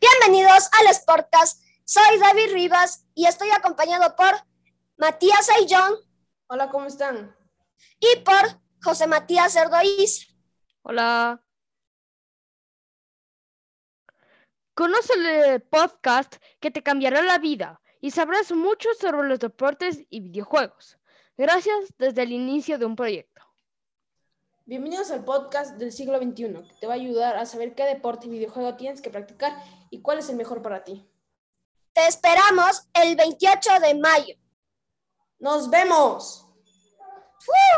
Bienvenidos al Sportcast. Soy David Rivas y estoy acompañado por Matías Ayllón. Hola, ¿cómo están? Y por José Matías Cerdoís. Hola. Conoce el podcast que te cambiará la vida y sabrás mucho sobre los deportes y videojuegos. Gracias desde el inicio de un proyecto. Bienvenidos al podcast del siglo XXI, que te va a ayudar a saber qué deporte y videojuego tienes que practicar y cuál es el mejor para ti. Te esperamos el 28 de mayo. ¡Nos vemos! ¡Woo!